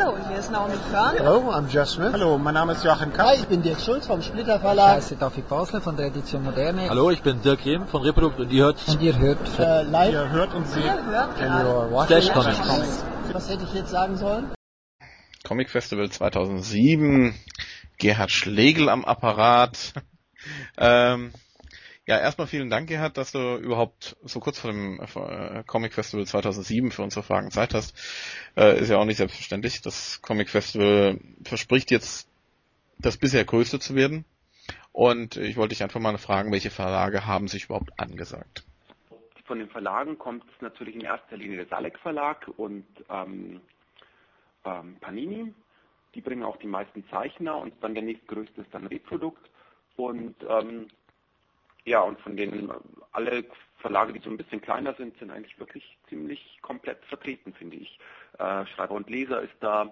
Hallo, hier ist Naomi Körn. Hello, I'm Jeff Smith. Hallo, mein Name ist Joachim Kapp. Hi, ich bin Dirk Schulz vom Splitter Verlag. Ich heiße David Basler von der Edition Moderne. Hallo, ich bin Dirk Rehm von Reprodukt und ihr hört Und ihr hört Äh, live. Ihr hört und seht Ihr hört And gerade. Flash. Comics. Was hätte ich jetzt sagen sollen? Comic Festival 2007, Gerhard Schlegel am Apparat. ähm, ja, erstmal vielen Dank, Gerhard, dass du überhaupt so kurz vor dem äh, Comic Festival 2007 für unsere Fragen Zeit hast. Äh, ist ja auch nicht selbstverständlich. Das Comic Festival verspricht jetzt, das bisher größte zu werden. Und ich wollte dich einfach mal fragen, welche Verlage haben sich überhaupt angesagt? Von den Verlagen kommt natürlich in erster Linie der Salek Verlag und ähm, ähm, Panini. Die bringen auch die meisten Zeichner und dann der nächstgrößte ist dann Reprodukt. Und ähm, ja, und von denen alle Verlage, die so ein bisschen kleiner sind, sind eigentlich wirklich ziemlich komplett vertreten, finde ich. Äh, Schreiber und Leser ist da,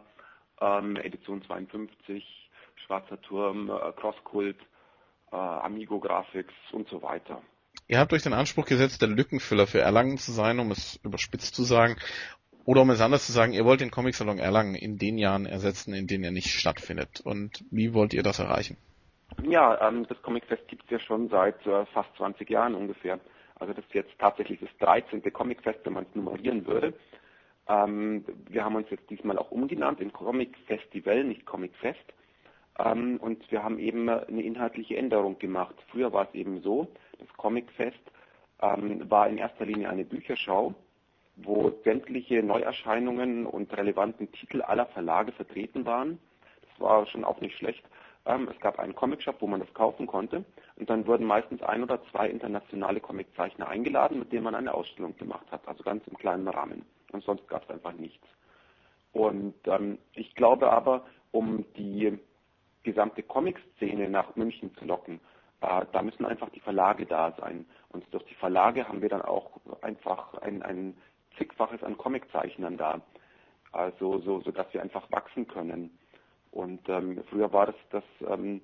ähm, Edition 52, Schwarzer Turm, äh, Crosskult, äh, Amigo Graphics und so weiter. Ihr habt euch den Anspruch gesetzt, der Lückenfüller für Erlangen zu sein, um es überspitzt zu sagen. Oder um es anders zu sagen, ihr wollt den Comic-Salon Erlangen in den Jahren ersetzen, in denen er nicht stattfindet. Und wie wollt ihr das erreichen? Ja, ähm, das Comic Fest gibt es ja schon seit äh, fast 20 Jahren ungefähr. Also das ist jetzt tatsächlich das 13. Comic Fest, wenn man es nummerieren würde. Ähm, wir haben uns jetzt diesmal auch umgenannt in Comic Festival, nicht Comic Fest. Ähm, und wir haben eben eine inhaltliche Änderung gemacht. Früher war es eben so, das Comic Fest ähm, war in erster Linie eine Bücherschau, wo sämtliche Neuerscheinungen und relevanten Titel aller Verlage vertreten waren. Das war schon auch nicht schlecht. Ähm, es gab einen Comicshop, wo man das kaufen konnte. Und dann wurden meistens ein oder zwei internationale Comiczeichner eingeladen, mit denen man eine Ausstellung gemacht hat. Also ganz im kleinen Rahmen. Und sonst gab es einfach nichts. Und ähm, ich glaube aber, um die gesamte Comic-Szene nach München zu locken, äh, da müssen einfach die Verlage da sein. Und durch die Verlage haben wir dann auch einfach ein, ein zigfaches an Comiczeichnern da. Also so, so dass wir einfach wachsen können. Und ähm, früher war das das ähm,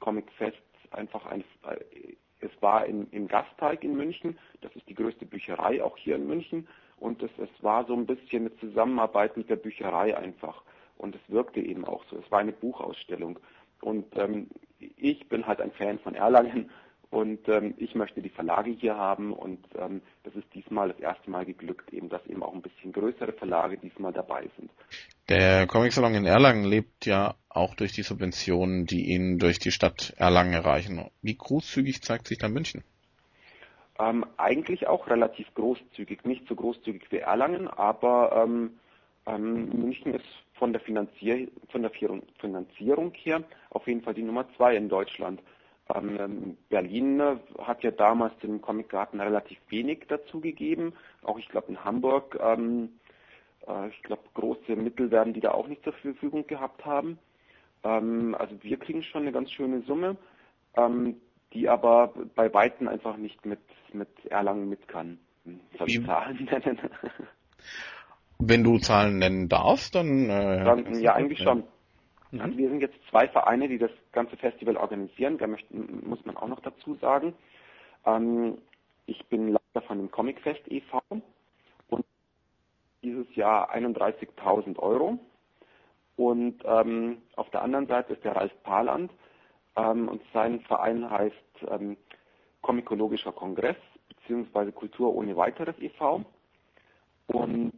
Comic Fest einfach ein, äh, es war in, im Gasteig in München, das ist die größte Bücherei auch hier in München. Und es, es war so ein bisschen eine Zusammenarbeit mit der Bücherei einfach. Und es wirkte eben auch so. Es war eine Buchausstellung. Und ähm, ich bin halt ein Fan von Erlangen und ähm, ich möchte die Verlage hier haben und ähm, das ist diesmal das erste Mal geglückt, eben dass eben auch ein bisschen größere Verlage diesmal dabei sind. Der Comic-Salon in Erlangen lebt ja auch durch die Subventionen, die ihn durch die Stadt Erlangen erreichen. Wie großzügig zeigt sich da München? Ähm, eigentlich auch relativ großzügig, nicht so großzügig wie Erlangen, aber ähm, ähm, München ist von der, Finanzier von der Finanzierung her auf jeden Fall die Nummer zwei in Deutschland. Ähm, Berlin äh, hat ja damals dem Comicgarten relativ wenig dazu gegeben. Auch ich glaube in Hamburg, ähm, äh, ich glaube große Mittel werden die da auch nicht zur Verfügung gehabt haben. Ähm, also wir kriegen schon eine ganz schöne Summe, ähm, die aber bei Weitem einfach nicht mit, mit Erlangen mit kann. Hm, Soll ich Zahlen nennen? Wenn du Zahlen nennen darfst, dann... Äh, Dann, ja, eigentlich schon. Mhm. Wir sind jetzt zwei Vereine, die das ganze Festival organisieren. Da möchten, muss man auch noch dazu sagen. Ähm, ich bin Leiter von dem Comicfest e.V. und dieses Jahr 31.000 Euro. Und ähm, auf der anderen Seite ist der Ralf Paland ähm, und sein Verein heißt ähm, Komikologischer Kongress beziehungsweise Kultur ohne weiteres e.V. Und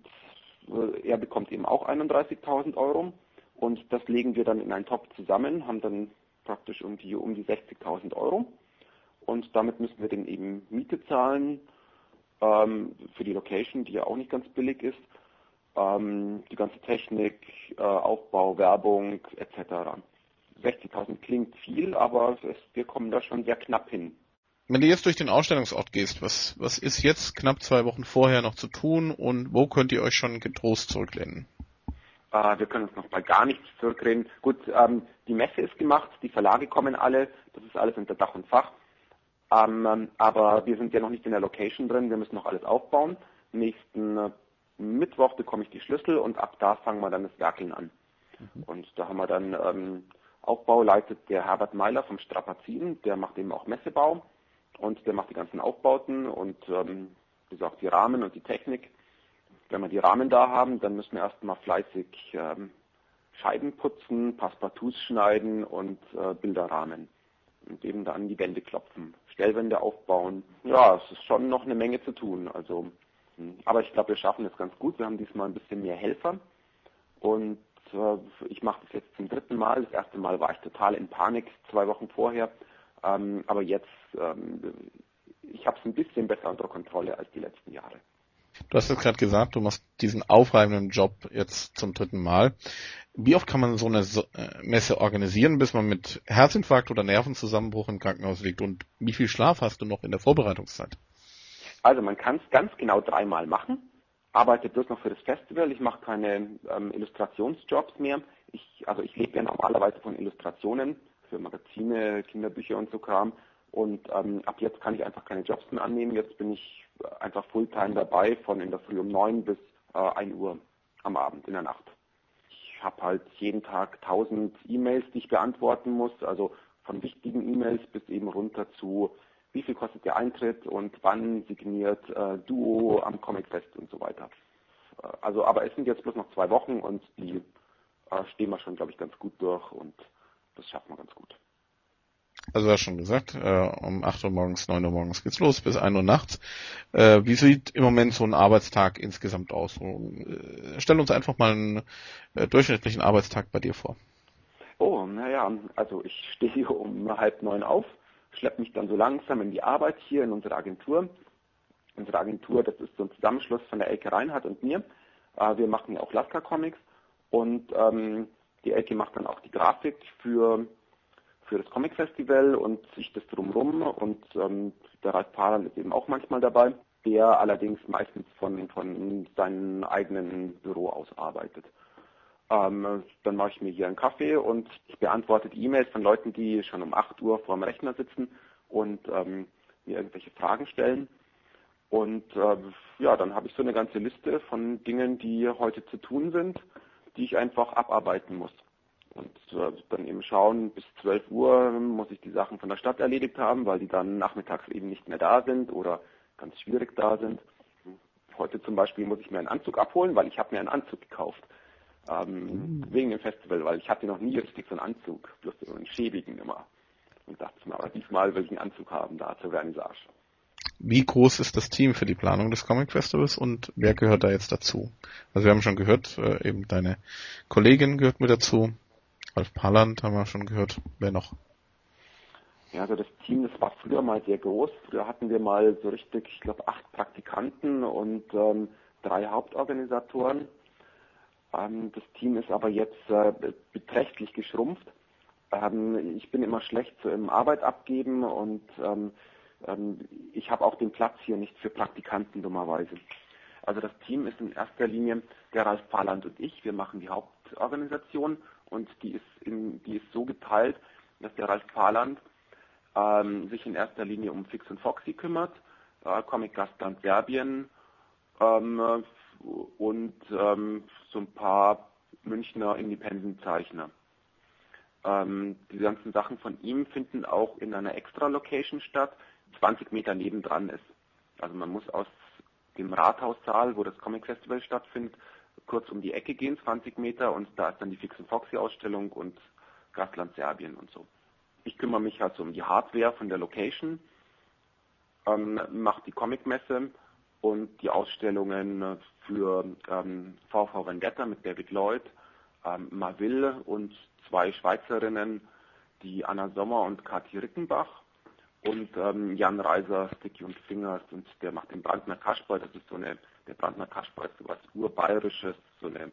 äh, er bekommt eben auch 31.000 Euro. Und das legen wir dann in einen Topf zusammen, haben dann praktisch um die, um die 60.000 Euro. Und damit müssen wir dann eben Miete zahlen ähm, für die Location, die ja auch nicht ganz billig ist. Ähm, die ganze Technik, äh, Aufbau, Werbung etc. 60.000 klingt viel, aber es, wir kommen da schon sehr knapp hin. Wenn du jetzt durch den Ausstellungsort gehst, was, was ist jetzt knapp zwei Wochen vorher noch zu tun und wo könnt ihr euch schon getrost zurücklehnen? Äh, wir können uns noch bei gar nichts zurückreden. Gut, ähm, die Messe ist gemacht, die Verlage kommen alle, das ist alles unter Dach und Fach. Ähm, ähm, aber wir sind ja noch nicht in der Location drin, wir müssen noch alles aufbauen. Nächsten äh, Mittwoch bekomme ich die Schlüssel und ab da fangen wir dann das Werkeln an. Und da haben wir dann ähm, Aufbau leitet der Herbert Meiler vom Strapazin, der macht eben auch Messebau und der macht die ganzen Aufbauten und ähm, wie gesagt die Rahmen und die Technik. Wenn wir die Rahmen da haben, dann müssen wir erstmal fleißig ähm, Scheiben putzen, Passepartouts schneiden und äh, Bilder und eben dann die Wände klopfen, Stellwände aufbauen. Ja, es ist schon noch eine Menge zu tun. Also, hm, aber ich glaube, wir schaffen es ganz gut. Wir haben diesmal ein bisschen mehr Helfer und äh, ich mache das jetzt zum dritten Mal. Das erste Mal war ich total in Panik zwei Wochen vorher, ähm, aber jetzt ähm, ich habe es ein bisschen besser unter Kontrolle als die letzten Jahre. Du hast es gerade gesagt, du machst diesen aufreibenden Job jetzt zum dritten Mal. Wie oft kann man so eine äh, Messe organisieren, bis man mit Herzinfarkt oder Nervenzusammenbruch im Krankenhaus liegt? Und wie viel Schlaf hast du noch in der Vorbereitungszeit? Also man kann es ganz genau dreimal machen. Arbeite bloß noch für das Festival. Ich mache keine ähm, Illustrationsjobs mehr. Ich, also ich lebe ja normalerweise von Illustrationen für Magazine, Kinderbücher und so Kram. Und ähm, ab jetzt kann ich einfach keine Jobs mehr annehmen. Jetzt bin ich einfach Fulltime dabei, von in der Früh um neun bis äh, 1 Uhr am Abend in der Nacht. Ich habe halt jeden Tag tausend E-Mails, die ich beantworten muss, also von wichtigen E-Mails bis eben runter zu wie viel kostet der Eintritt und wann signiert äh, Duo am Comic Fest und so weiter. Äh, also, aber es sind jetzt bloß noch zwei Wochen und die äh, stehen wir schon, glaube ich, ganz gut durch und das schaffen wir ganz gut. Also hast schon gesagt, äh, um 8 Uhr morgens, 9 Uhr morgens geht's los, bis 1 Uhr nachts. Äh, wie sieht im Moment so ein Arbeitstag insgesamt aus? So, äh, stell uns einfach mal einen äh, durchschnittlichen Arbeitstag bei dir vor. Oh, naja, also ich stehe um halb neun auf, schleppe mich dann so langsam in die Arbeit hier in unserer Agentur. Unsere Agentur, das ist so ein Zusammenschluss von der Elke Reinhardt und mir. Äh, wir machen ja auch Lasker Comics und ähm, die Elke macht dann auch die Grafik für für das Comic Festival und sich das drumherum und ähm, der Ralf Paran ist eben auch manchmal dabei, der allerdings meistens von, von seinem eigenen Büro aus arbeitet. Ähm, dann mache ich mir hier einen Kaffee und ich beantworte die E-Mails von Leuten, die schon um 8 Uhr vor dem Rechner sitzen und ähm, mir irgendwelche Fragen stellen. Und äh, ja, dann habe ich so eine ganze Liste von Dingen, die heute zu tun sind, die ich einfach abarbeiten muss. Und äh, dann eben schauen, bis 12 Uhr muss ich die Sachen von der Stadt erledigt haben, weil die dann nachmittags eben nicht mehr da sind oder ganz schwierig da sind. Heute zum Beispiel muss ich mir einen Anzug abholen, weil ich habe mir einen Anzug gekauft. Ähm, mhm. Wegen dem Festival, weil ich hatte noch nie richtig so einen Anzug, bloß so einen schäbigen immer. Und dachte mir, aber diesmal will ich einen Anzug haben da zur Vernissage. Wie groß ist das Team für die Planung des Comic Festivals und wer gehört da jetzt dazu? Also wir haben schon gehört, äh, eben deine Kollegin gehört mit dazu, Ralf Palland haben wir schon gehört. Wer noch? Ja, also das Team, das war früher mal sehr groß. Früher hatten wir mal so richtig, ich glaube, acht Praktikanten und ähm, drei Hauptorganisatoren. Ähm, das Team ist aber jetzt äh, beträchtlich geschrumpft. Ähm, ich bin immer schlecht so im Arbeit abgeben und ähm, ähm, ich habe auch den Platz hier nicht für Praktikanten dummerweise. Also das Team ist in erster Linie der Ralf Pahland und ich. Wir machen die Hauptorganisation und die ist, in, die ist so geteilt, dass der Ralf Pahland ähm, sich in erster Linie um Fix und Foxy kümmert, äh, Comic Gastland Serbien ähm, und ähm, so ein paar Münchner Independent-Zeichner. Ähm, die ganzen Sachen von ihm finden auch in einer Extra-Location statt, 20 Meter nebendran ist. Also man muss aus dem Rathaussaal, wo das Comic Festival stattfindet, kurz um die Ecke gehen, 20 Meter, und da ist dann die Fix Foxy Ausstellung und Gastland Serbien und so. Ich kümmere mich halt so um die Hardware von der Location, ähm, mache die Comicmesse und die Ausstellungen für ähm, VV Vendetta mit David Lloyd, ähm, Marville und zwei Schweizerinnen, die Anna Sommer und Kathi Rickenbach und ähm, Jan Reiser, Sticky und Fingers und der macht den Brandner Kasperl, das ist so eine der Brandner Kasper ist so was Urbayerisches, so eine,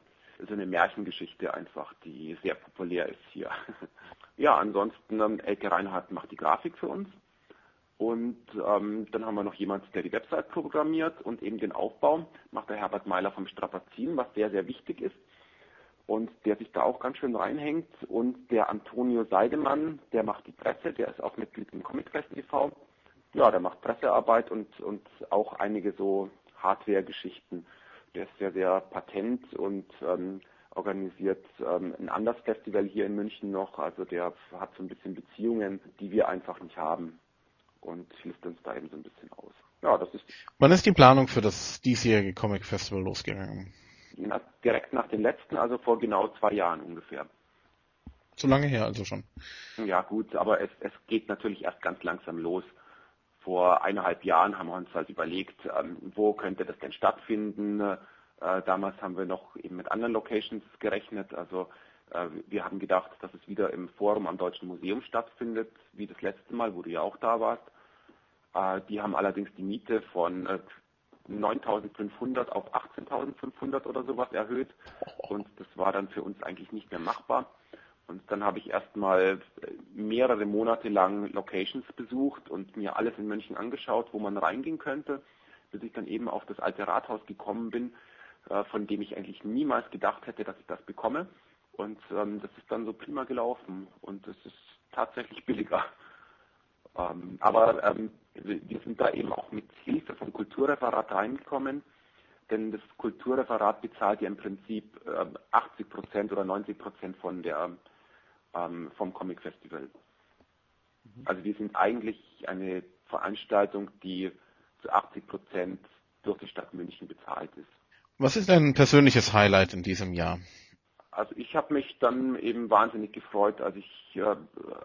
so eine Märchengeschichte einfach, die sehr populär ist hier. ja, ansonsten ähm, Elke Reinhardt macht die Grafik für uns. Und ähm, dann haben wir noch jemanden, der die Website programmiert und eben den Aufbau macht der Herbert Meiler vom Strapazin, was sehr, sehr wichtig ist und der sich da auch ganz schön reinhängt. Und der Antonio Seidemann, der macht die Presse, der ist auch Mitglied im Comicfest e.V. Ja, der macht Pressearbeit und, und auch einige so Hardware-Geschichten. Der ist sehr, sehr patent und ähm, organisiert ähm, ein anderes Festival hier in München noch. Also der hat so ein bisschen Beziehungen, die wir einfach nicht haben und hilft uns da eben so ein bisschen aus. Ja, das ist. Wann ist die Planung für das diesjährige Comic Festival losgegangen? Na, direkt nach den letzten, also vor genau zwei Jahren ungefähr. So lange her also schon. Ja gut, aber es, es geht natürlich erst ganz langsam los. Vor eineinhalb Jahren haben wir uns halt überlegt, ähm, wo könnte das denn stattfinden. Äh, damals haben wir noch eben mit anderen Locations gerechnet. Also äh, wir haben gedacht, dass es wieder im Forum am Deutschen Museum stattfindet, wie das letzte Mal, wo du ja auch da warst. Äh, die haben allerdings die Miete von 9.500 auf 18.500 oder sowas erhöht. Und das war dann für uns eigentlich nicht mehr machbar. Und dann habe ich erstmal mehrere Monate lang Locations besucht und mir alles in München angeschaut, wo man reingehen könnte, bis ich dann eben auf das alte Rathaus gekommen bin, äh, von dem ich eigentlich niemals gedacht hätte, dass ich das bekomme. Und ähm, das ist dann so prima gelaufen und es ist tatsächlich billiger. Ähm, aber ähm, wir sind da eben auch mit Hilfe vom Kulturreferat reingekommen, denn das Kulturreferat bezahlt ja im Prinzip äh, 80 Prozent oder 90 Prozent von der ähm, vom Comic Festival. Mhm. Also wir sind eigentlich eine Veranstaltung, die zu 80 Prozent durch die Stadt München bezahlt ist. Was ist dein persönliches Highlight in diesem Jahr? Also ich habe mich dann eben wahnsinnig gefreut, als ich äh,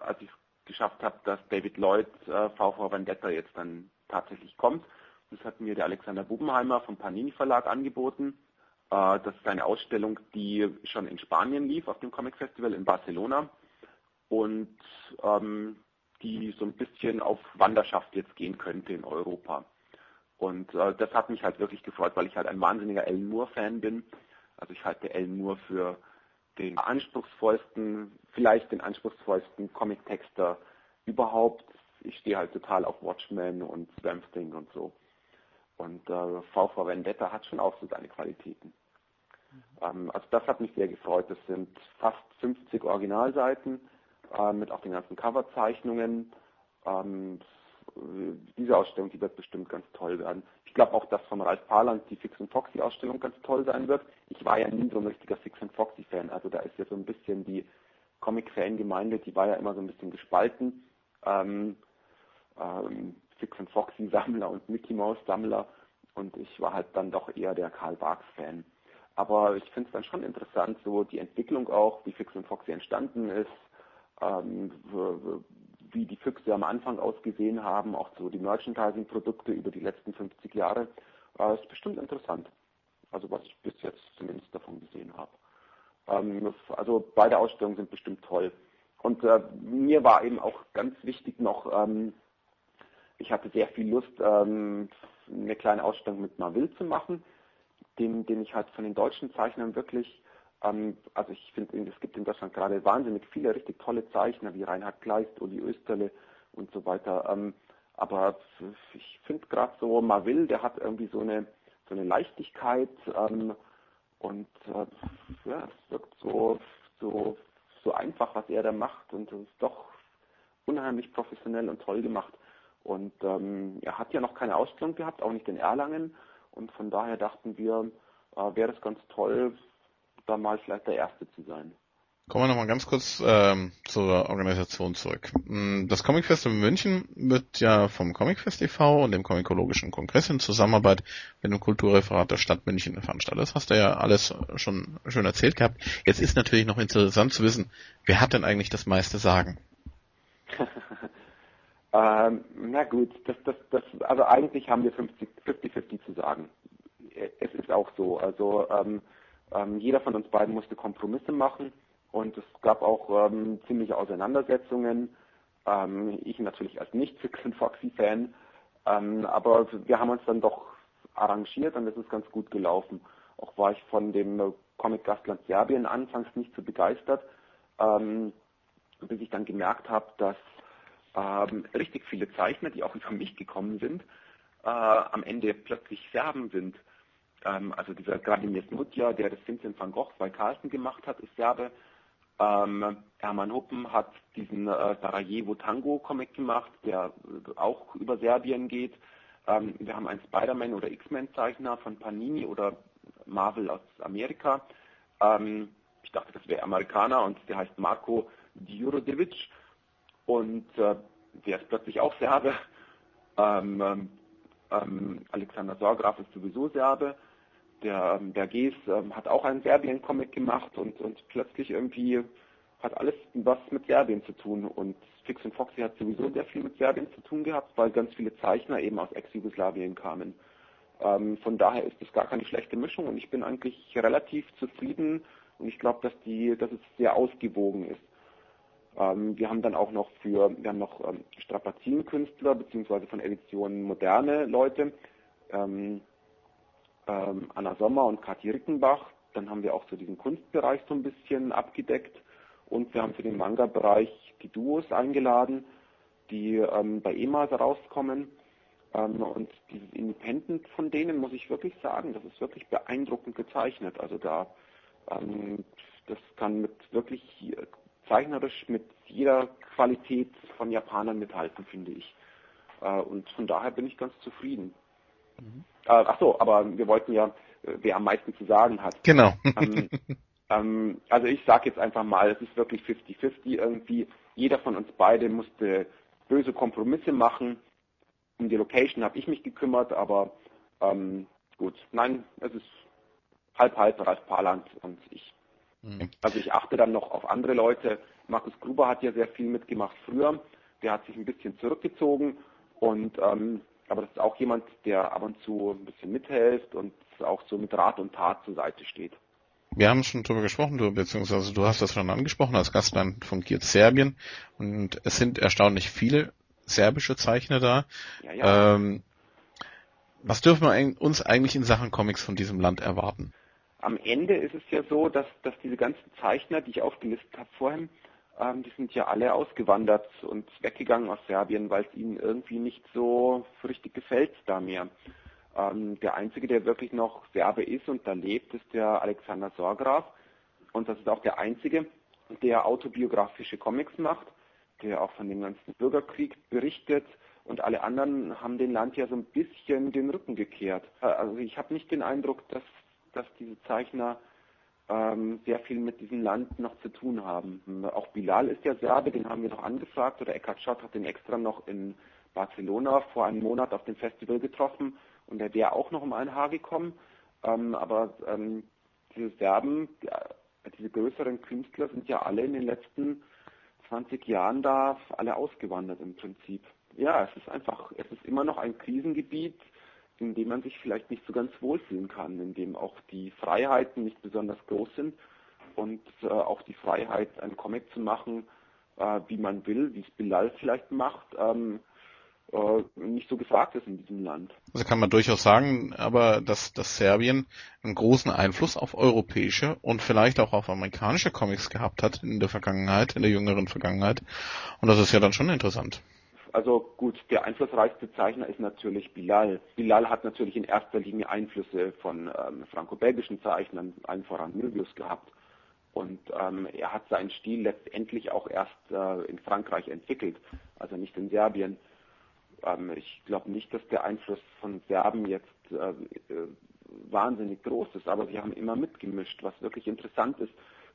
als ich es geschafft habe, dass David Lloyd äh, VV Vendetta jetzt dann tatsächlich kommt. Das hat mir der Alexander Bubenheimer vom Panini Verlag angeboten. Äh, das ist eine Ausstellung, die schon in Spanien lief, auf dem Comic Festival in Barcelona und ähm, die so ein bisschen auf Wanderschaft jetzt gehen könnte in Europa. Und äh, das hat mich halt wirklich gefreut, weil ich halt ein wahnsinniger Alan Moore-Fan bin. Also ich halte Alan Moore für den anspruchsvollsten, vielleicht den anspruchsvollsten Comic-Texter überhaupt. Ich stehe halt total auf Watchmen und Swamp Thing und so. Und äh, VV Vendetta hat schon auch so seine Qualitäten. Mhm. Ähm, also das hat mich sehr gefreut. Das sind fast 50 Originalseiten äh, mit auch den ganzen Coverzeichnungen. Ähm, diese Ausstellung, die wird bestimmt ganz toll werden. Ich glaube auch, dass von Ralf Parland die Fix and Foxy Ausstellung ganz toll sein wird. Ich war ja nie so ein richtiger Fix and Foxy Fan. Also da ist ja so ein bisschen die Comic-Fan-Gemeinde, die war ja immer so ein bisschen gespalten. Ähm, ähm, Fix and Foxy Sammler und Mickey Mouse Sammler. Und ich war halt dann doch eher der Karl Barks Fan. Aber ich finde es dann schon interessant, so die Entwicklung auch, wie Fix and Foxy entstanden ist, ähm, wie die Füchse am Anfang ausgesehen haben, auch so die Merchandising-Produkte über die letzten 50 Jahre, äh, ist bestimmt interessant. Also was ich bis jetzt zumindest davon gesehen habe. Ähm, also beide Ausstellungen sind bestimmt toll. Und äh, mir war eben auch ganz wichtig noch, ähm, ich hatte sehr viel Lust, ähm, eine kleine Ausstellung mit Marville zu machen, den, den ich halt von den deutschen Zeichnern wirklich ähm, also ich finde, es gibt in Deutschland gerade wahnsinnig viele richtig tolle Zeichner wie Reinhard Kleist, Uli Österle und so weiter. Ähm, aber ich finde gerade so Marville, der hat irgendwie so eine so eine Leichtigkeit ähm, und äh, ja, es wirkt so so so einfach, was er da macht und es ist doch unheimlich professionell und toll gemacht. Und ähm, er hat ja noch keine Ausstellung gehabt, auch nicht in Erlangen. Und von daher dachten wir, äh, wäre es ganz toll, da mal vielleicht der Erste zu sein. Kommen wir nochmal ganz kurz ähm, zur Organisation zurück. Mm, das Comic Festival München wird ja vom Comic Fest e.V. und dem Comicologischen Kongress in Zusammenarbeit mit dem Kulturreferat der Stadt München veranstaltet. Das hast du ja alles schon schön erzählt gehabt. Jetzt ist natürlich noch interessant zu wissen, wer hat denn eigentlich das meiste Sagen? ähm, na gut, das, das, das, also eigentlich haben wir 50-50 zu sagen. Es ist auch so. Also ähm, ähm, jeder von uns beiden musste Kompromisse machen und es gab auch ähm, ziemliche Auseinandersetzungen. Ähm, ich natürlich als nicht Fix Foxy Fan, ähm, aber wir haben uns dann doch arrangiert und es ist ganz gut gelaufen. Auch war ich von dem Comic Gastland Serbien anfangs nicht so begeistert, ähm, bis ich dann gemerkt habe, dass ähm, richtig viele Zeichner, die auch über mich gekommen sind, äh, am Ende plötzlich Serben sind. Ähm, also dieser Gradimir Smutja, der das Vincent van Gogh bei Carlsen gemacht hat, ist Serbe. Ähm, Hermann Huppen hat diesen äh, Sarajevo Tango Comic gemacht, der auch über Serbien geht. Ähm, wir haben einen Spider-Man oder X-Men Zeichner von Panini oder Marvel aus Amerika. Ähm, ich dachte, das wäre Amerikaner und der heißt Marko Djurodevic und äh, der ist plötzlich auch Serbe. Ähm, ähm, Alexander Sorgraf ist sowieso Serbe. der ähm, Berges ähm, hat auch einen Serbien-Comic gemacht und, und plötzlich irgendwie hat alles was mit Serbien zu tun und Fix und Foxy hat sowieso sehr viel mit Serbien zu tun gehabt, weil ganz viele Zeichner eben aus Ex-Jugoslawien kamen. Ähm, von daher ist es gar keine schlechte Mischung und ich bin eigentlich relativ zufrieden und ich glaube, dass dass es sehr ausgewogen ist. Ähm, wir haben dann auch noch für, wir haben noch ähm, Strapazinkünstler beziehungsweise von Editionen moderne Leute, ähm, ähm, Anna Sommer und Kathi Rickenbach. Dann haben wir auch so diesen Kunstbereich so ein bisschen abgedeckt und wir haben für den Manga-Bereich die Duos eingeladen, die ähm, bei EMAS rauskommen. Ähm, und dieses Independent von denen muss ich wirklich sagen, das ist wirklich beeindruckend gezeichnet. Also da, ähm, das kann mit wirklich zeichnerisch mit jeder Qualität von Japanern mithalten, finde ich. Äh, und von daher bin ich ganz zufrieden. Mhm. Äh, ach so, aber wir wollten ja, äh, wer am meisten zu sagen hat. Genau. Ähm, ähm, also ich sage jetzt einfach mal, es ist wirklich 50-50 irgendwie. Jeder von uns beide musste böse Kompromisse machen. Um die Location habe ich mich gekümmert, aber ähm, gut, nein, es ist halb halb Ralf Parland und ich. Mhm. Also ich achte dann noch auf andere Leute. Markus Gruber hat ja sehr viel mitgemacht früher. Der hat sich ein bisschen zurückgezogen und ähm, aber das ist auch jemand, der ab und zu ein bisschen mithilft und auch so mit Rat und Tat zur Seite steht. Wir haben schon darüber gesprochen, du, beziehungsweise du hast das schon angesprochen, als Gastland fungiert Serbien und es sind erstaunlich viele serbische Zeichner da. Ja, ja. Ähm, was dürfen wir uns eigentlich in Sachen Comics von diesem Land erwarten? Am Ende ist es ja so, dass, dass diese ganzen Zeichner, die ich aufgelistet habe vorhin, ähm, die sind ja alle ausgewandert und weggegangen aus Serbien, weil es ihnen irgendwie nicht so richtig gefällt da mehr. Ähm, der Einzige, der wirklich noch Serbe ist und da lebt, ist der Alexander Sorgraf. Und das ist auch der Einzige, der autobiografische Comics macht, der auch von dem ganzen Bürgerkrieg berichtet. Und alle anderen haben dem Land ja so ein bisschen den Rücken gekehrt. Äh, also ich habe nicht den Eindruck, dass dass diese Zeichner ähm, sehr viel mit diesem Land noch zu tun haben. Auch Bilal ist ja Serbe, den haben wir noch angefragt, oder Eckhard Schott hat den extra noch in Barcelona vor einem Monat auf dem Festival getroffen und der wäre auch noch um ein Haar gekommen. Ähm, aber ähm, diese Serben, diese größeren Künstler sind ja alle in den letzten 20 Jahren da alle ausgewandert im Prinzip. Ja, es ist einfach, es ist immer noch ein Krisengebiet in dem man sich vielleicht nicht so ganz wohlfühlen kann, in dem auch die Freiheiten nicht besonders groß sind und äh, auch die Freiheit, einen Comic zu machen, äh, wie man will, wie es Bilal vielleicht macht, ähm, äh, nicht so gefragt ist in diesem Land. Also kann man durchaus sagen, aber dass, dass Serbien einen großen Einfluss auf europäische und vielleicht auch auf amerikanische Comics gehabt hat in der Vergangenheit, in der jüngeren Vergangenheit. Und das ist ja dann schon interessant. Also gut, der einflussreichste Zeichner ist natürlich Bilal. Bilal hat natürlich in erster Linie Einflüsse von ähm, franco-belgischen Zeichnern, allen voran Möbius gehabt. Und ähm, er hat seinen Stil letztendlich auch erst äh, in Frankreich entwickelt, also nicht in Serbien. Ähm, ich glaube nicht, dass der Einfluss von Serben jetzt äh, äh, wahnsinnig groß ist, aber sie haben immer mitgemischt, was wirklich interessant ist,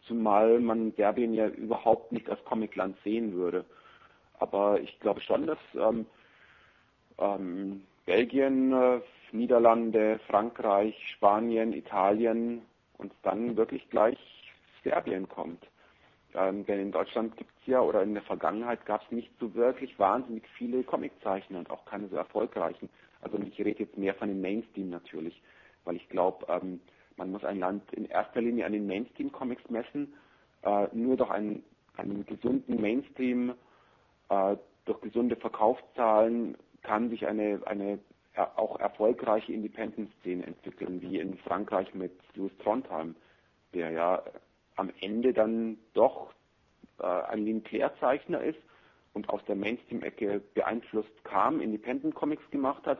zumal man Serbien ja überhaupt nicht als Comicland sehen würde. Aber ich glaube schon, dass ähm, ähm, Belgien, äh, Niederlande, Frankreich, Spanien, Italien und dann wirklich gleich Serbien kommt. Ähm, denn in Deutschland gibt es ja, oder in der Vergangenheit gab es nicht so wirklich wahnsinnig viele Comiczeichner und auch keine so erfolgreichen. Also ich rede jetzt mehr von dem Mainstream natürlich, weil ich glaube, ähm, man muss ein Land in erster Linie an den Mainstream-Comics messen. Äh, nur durch einen, einen gesunden Mainstream durch gesunde Verkaufszahlen kann sich eine, eine auch erfolgreiche Independent-Szene entwickeln, wie in Frankreich mit Louis Trondheim, der ja am Ende dann doch äh, ein Linclair-Zeichner ist und aus der Mainstream-Ecke beeinflusst kam, Independent-Comics gemacht hat,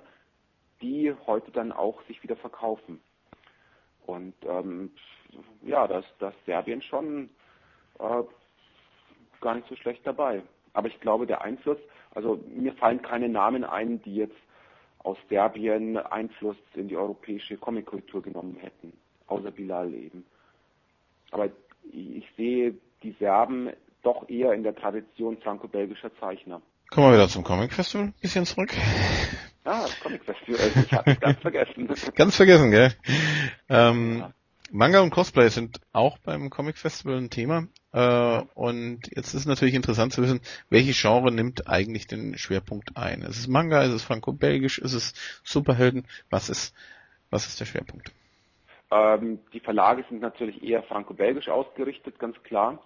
die heute dann auch sich wieder verkaufen. Und ähm, ja, da ist das Serbien schon äh, gar nicht so schlecht dabei. Aber ich glaube, der Einfluss, also mir fallen keine Namen ein, die jetzt aus Serbien Einfluss in die europäische Comickultur genommen hätten, außer Bilal eben. Aber ich sehe die Serben doch eher in der Tradition franco-belgischer Zeichner. Kommen wir wieder zum Comic Festival ein bisschen zurück. Ah, Comic Festival, ich hab's ganz vergessen. ganz vergessen, gell? Ähm, ja. Manga und Cosplay sind auch beim Comic Festival ein Thema. Äh, und jetzt ist natürlich interessant zu wissen, welche Genre nimmt eigentlich den Schwerpunkt ein? Ist es Manga, ist es Franco-Belgisch, ist es Superhelden? Was ist, was ist der Schwerpunkt? Ähm, die Verlage sind natürlich eher franco-belgisch ausgerichtet, ganz klar.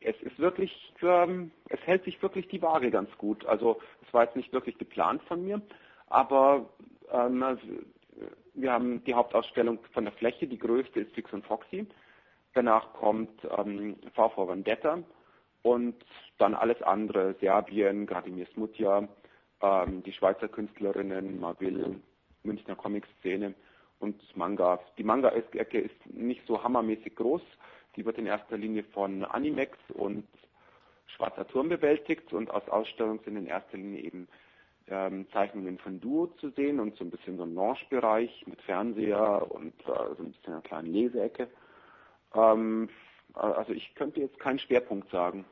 Es ist wirklich, ähm, es hält sich wirklich die Waage ganz gut. Also es war jetzt nicht wirklich geplant von mir, aber ähm, wir haben die Hauptausstellung von der Fläche, die größte ist Fix und Foxy. Danach kommt ähm, VV Vendetta und dann alles andere, Serbien, Gradimir Smutja, ähm, die Schweizer Künstlerinnen, Marville, Münchner Comic-Szene und Manga. Die Manga-Ecke ist nicht so hammermäßig groß. Die wird in erster Linie von Animex und Schwarzer Turm bewältigt und aus Ausstellungen sind in erster Linie eben ähm, Zeichnungen von Duo zu sehen und so ein bisschen so ein Lounge-Bereich mit Fernseher und äh, so ein bisschen einer kleinen Leseecke. Ähm, also ich könnte jetzt keinen Schwerpunkt sagen.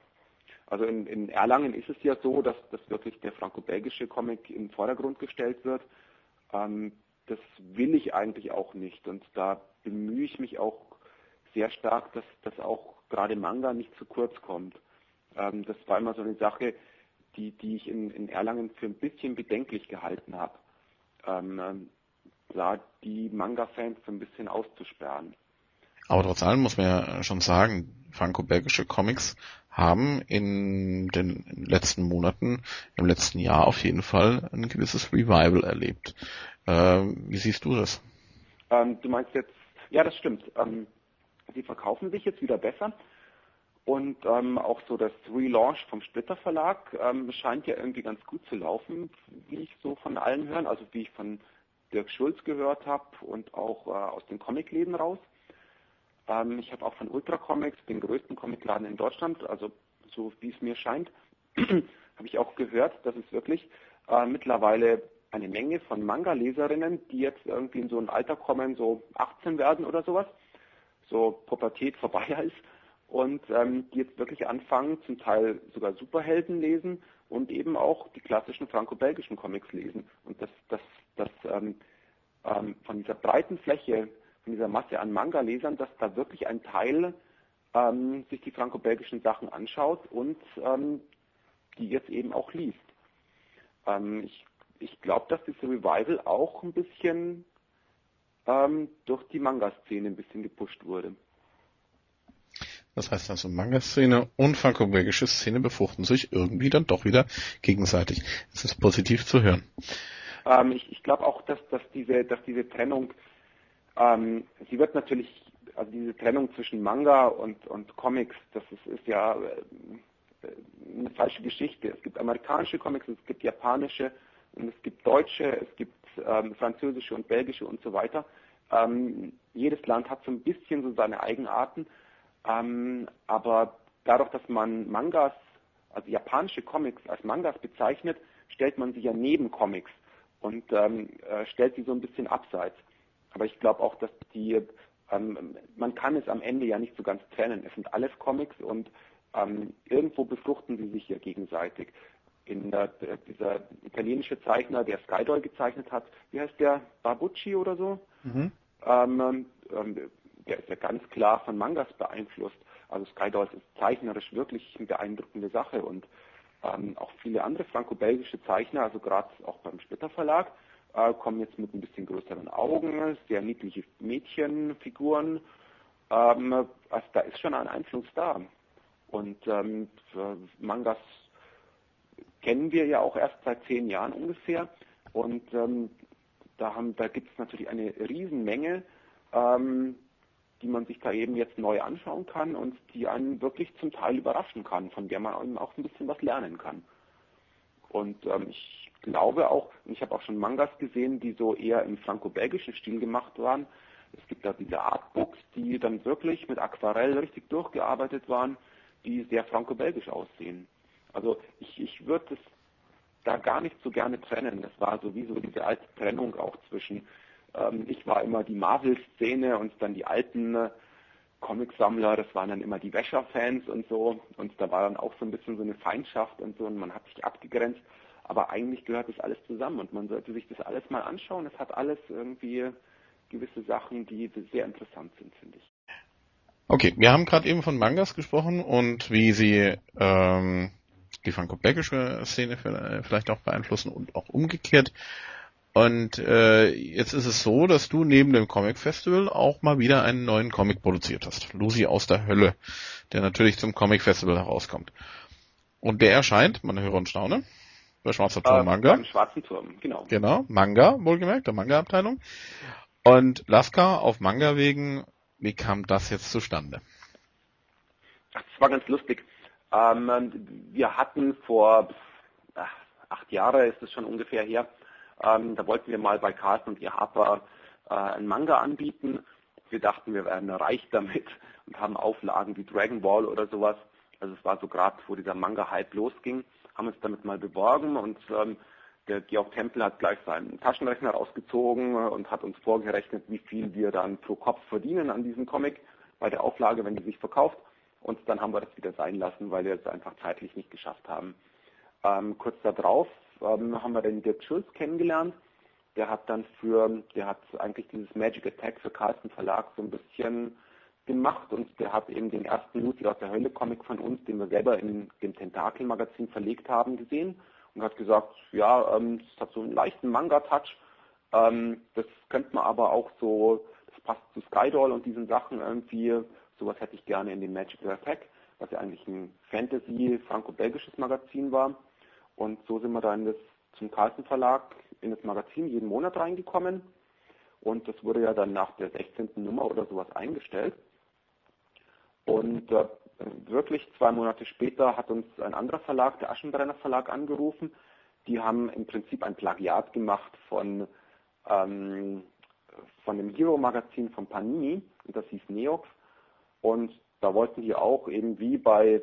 Also in, in Erlangen ist es ja so, dass, dass wirklich der franco-belgische Comic im Vordergrund gestellt wird. Ähm, das will ich eigentlich auch nicht und da bemühe ich mich auch sehr stark, dass, dass auch gerade Manga nicht zu kurz kommt. Ähm, das war immer so eine Sache, die, die ich in, in Erlangen für ein bisschen bedenklich gehalten habe, ähm, ähm da die Manga-Fans so ein bisschen auszusperren. Aber trotz allem muss man ja schon sagen, franco-belgische Comics haben in den letzten Monaten, im letzten Jahr auf jeden Fall ein gewisses Revival erlebt. Ähm, wie siehst du das? Ähm, du meinst jetzt, ja, das stimmt. Ähm, sie verkaufen sich jetzt wieder besser. Und ähm, auch so das Relaunch vom Splitter Verlag ähm, scheint ja irgendwie ganz gut zu laufen, wie ich so von allen hören, also wie ich von Dirk Schulz gehört habe und auch äh, aus den Comicläden raus. Ähm, ich habe auch von Ultra Comics, den größten Comicladen in Deutschland, also so wie es mir scheint, habe ich auch gehört, dass es wirklich äh, mittlerweile eine Menge von Manga-Leserinnen, die jetzt irgendwie in so ein Alter kommen, so 18 werden oder sowas, so Pubertät vorbei ist und ähm, die jetzt wirklich anfangen, zum Teil sogar Superhelden lesen und eben auch die klassischen franco-belgischen Comics lesen. Und das, das, das ähm, ähm, von dieser breiten Fläche, von dieser Masse an Manga-Lesern, dass da wirklich ein Teil ähm, sich die franco-belgischen Sachen anschaut und ähm, die jetzt eben auch liest. Ähm, ich ich glaube, dass dieses Revival auch ein bisschen durch die Manga-Szene ein bisschen gepusht wurde. Das heißt also, Manga-Szene und franco-belgische Szene befruchten sich irgendwie dann doch wieder gegenseitig. Es ist positiv zu hören. Ähm, ich, ich glaube auch, dass, dass, diese, dass diese Trennung, ähm, sie wird natürlich, also diese Trennung zwischen Manga und, und Comics, das ist, ist ja äh, eine falsche Geschichte. Es gibt amerikanische Comics, es gibt japanische und es gibt deutsche, es gibt ähm, französische und belgische und so weiter. Ähm, jedes Land hat so ein bisschen so seine Eigenarten ähm, aber dadurch, dass man Mangas, also japanische Comics als Mangas bezeichnet, stellt man sie ja neben Comics und ähm, äh, stellt sie so ein bisschen abseits. Aber ich glaube auch, dass die, ähm, man kann es am Ende ja nicht so ganz trennen. Es sind alles Comics und ähm, irgendwo befruchten sie sich ja gegenseitig. In äh, dieser italienische Zeichner, der Skydoll gezeichnet hat, wie heißt der, Babucci oder so? Mhm. Ähm, ähm, der ist ja ganz klar von Mangas beeinflusst. Also Skydolls ist zeichnerisch wirklich eine beeindruckende Sache und ähm, auch viele andere franco-belgische Zeichner, also gerade auch beim Splitter Verlag, äh, kommen jetzt mit ein bisschen größeren Augen, sehr niedliche Mädchenfiguren. Ähm, also da ist schon ein Einfluss da. Und ähm, Mangas kennen wir ja auch erst seit zehn Jahren ungefähr. Und ähm, da, da gibt es natürlich eine Riesenmenge ähm, die man sich da eben jetzt neu anschauen kann und die einen wirklich zum Teil überraschen kann, von der man auch ein bisschen was lernen kann. Und ähm, ich glaube auch, ich habe auch schon Mangas gesehen, die so eher im franco-belgischen Stil gemacht waren. Es gibt da diese Artbooks, die dann wirklich mit Aquarell richtig durchgearbeitet waren, die sehr franco-belgisch aussehen. Also ich, ich würde es da gar nicht so gerne trennen. Das war sowieso diese alte Trennung auch zwischen ähm, ich war immer die Marvel-Szene und dann die alten äh, Comicsammler, das waren dann immer die Wäscher-Fans und so. Und da war dann auch so ein bisschen so eine Feindschaft und so und man hat sich abgegrenzt. Aber eigentlich gehört das alles zusammen und man sollte sich das alles mal anschauen. Es hat alles irgendwie gewisse Sachen, die sehr interessant sind, finde ich. Okay, wir haben gerade eben von Mangas gesprochen und wie sie ähm, die franco-belgische Szene vielleicht auch beeinflussen und auch umgekehrt. Und äh, jetzt ist es so, dass du neben dem Comic Festival auch mal wieder einen neuen Comic produziert hast. Lucy aus der Hölle, der natürlich zum Comic Festival herauskommt. Und der erscheint, man höre und staune, bei Schwarzer Turm äh, Manga. Beim Schwarzen Turm, genau. Genau, Manga, wohlgemerkt, der Manga-Abteilung. Und Laska auf Manga wegen, wie kam das jetzt zustande? Ach, das war ganz lustig. Ähm, wir hatten vor ach, acht Jahre ist es schon ungefähr her, ähm, da wollten wir mal bei Carlsen und Harper äh, einen Manga anbieten. Wir dachten, wir werden reich damit und haben Auflagen wie Dragon Ball oder sowas. Also es war so gerade, wo dieser Manga-Hype losging, haben uns damit mal beworben und ähm, der Georg Tempel hat gleich seinen Taschenrechner rausgezogen und hat uns vorgerechnet, wie viel wir dann pro Kopf verdienen an diesem Comic bei der Auflage, wenn die sich verkauft. Und dann haben wir das wieder sein lassen, weil wir es einfach zeitlich nicht geschafft haben. Ähm, kurz darauf ähm, haben wir den Dirk Schulz kennengelernt. Der hat dann für, der hat eigentlich dieses Magic Attack für Carlsen Verlag so ein bisschen gemacht und der hat eben den ersten Lucy aus der Hölle Comic von uns, den wir selber in dem Tentakel Magazin verlegt haben, gesehen und hat gesagt, ja, ähm, das hat so einen leichten Manga-Touch. Ähm, das könnte man aber auch so, das passt zu Skydoll und diesen Sachen irgendwie, sowas hätte ich gerne in dem Magic Attack, was ja eigentlich ein Fantasy-franco-belgisches Magazin war. Und so sind wir dann das, zum Carlsen Verlag in das Magazin jeden Monat reingekommen. Und das wurde ja dann nach der 16. Nummer oder sowas eingestellt. Und äh, wirklich zwei Monate später hat uns ein anderer Verlag, der Aschenbrenner Verlag, angerufen. Die haben im Prinzip ein Plagiat gemacht von, ähm, von dem Hero-Magazin von Panini. Und das hieß Neox. Und da wollten die auch eben wie bei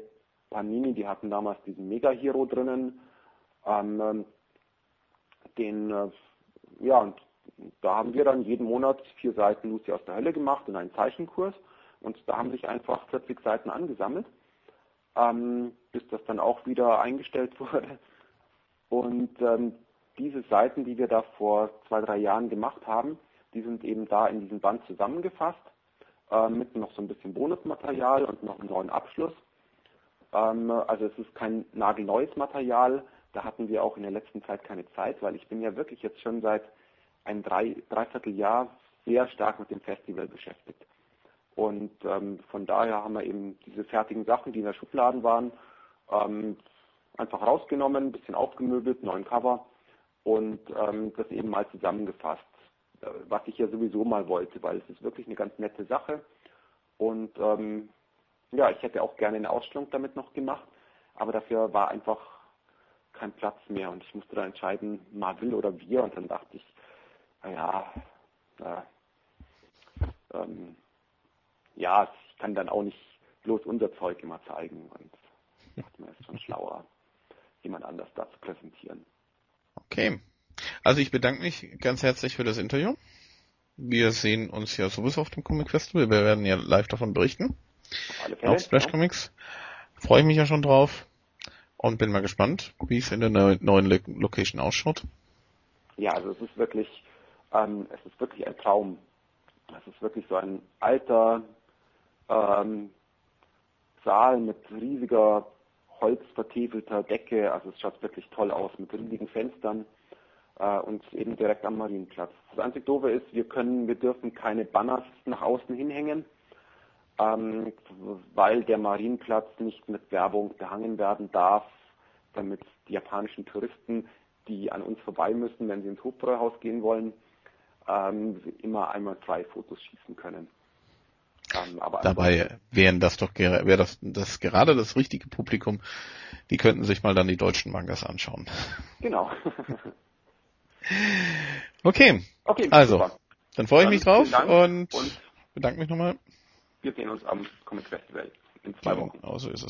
Panini, die hatten damals diesen Mega-Hero drinnen, ähm, den, äh, ja, und da haben wir dann jeden Monat vier Seiten Lucy aus der Hölle gemacht in einen Zeichenkurs und da haben sich einfach 40 Seiten angesammelt, ähm, bis das dann auch wieder eingestellt wurde. Und ähm, diese Seiten, die wir da vor zwei, drei Jahren gemacht haben, die sind eben da in diesem Band zusammengefasst, äh, mit noch so ein bisschen Bonusmaterial und noch einem neuen Abschluss. Ähm, also es ist kein nagelneues Material, da hatten wir auch in der letzten Zeit keine Zeit, weil ich bin ja wirklich jetzt schon seit ein drei, Dreivierteljahr sehr stark mit dem Festival beschäftigt. Und ähm, von daher haben wir eben diese fertigen Sachen, die in der Schubladen waren, ähm, einfach rausgenommen, ein bisschen aufgemöbelt, neuen Cover und ähm, das eben mal zusammengefasst, äh, was ich ja sowieso mal wollte, weil es ist wirklich eine ganz nette Sache. Und ähm, ja, ich hätte auch gerne eine Ausstellung damit noch gemacht, aber dafür war einfach kein Platz mehr und ich musste dann entscheiden, mal will oder wir und dann dachte ich, naja, äh, ähm, ja, ich kann dann auch nicht bloß unser Zeug immer zeigen und dachte mir, ist schon schlauer, jemand anders da zu präsentieren. Okay. Also ich bedanke mich ganz herzlich für das Interview. Wir sehen uns ja sowieso auf dem Comic Festival. Wir werden ja live davon berichten. Auf, alle Fälle, auf Splash ja. Comics. Freue ich mich ja schon drauf und bin mal gespannt, wie es in der neuen Location ausschaut. Ja, also es ist wirklich, ähm, es ist wirklich ein Traum. Es ist wirklich so ein alter ähm, Saal mit riesiger holzvertäfelter Decke. Also es schaut wirklich toll aus mit riesigen Fenstern äh, und eben direkt am Marienplatz. Das einzige Doofe ist, wir können, wir dürfen keine Banners nach außen hinhängen, ähm, weil der Marienplatz nicht mit Werbung behangen werden darf, damit die japanischen Touristen, die an uns vorbei müssen, wenn sie ins Hofbräuhaus gehen wollen, ähm, immer einmal zwei Fotos schießen können. Ähm, Dabei wären das doch wäre das, das gerade das richtige Publikum. Die könnten sich mal dann die deutschen Mangas anschauen. Genau. okay. Okay. Also, super. dann freue ich mich drauf und, und bedanke mich nochmal. Wir sehen uns am Comic Festival in zwei Wochen. Genau, so ist es.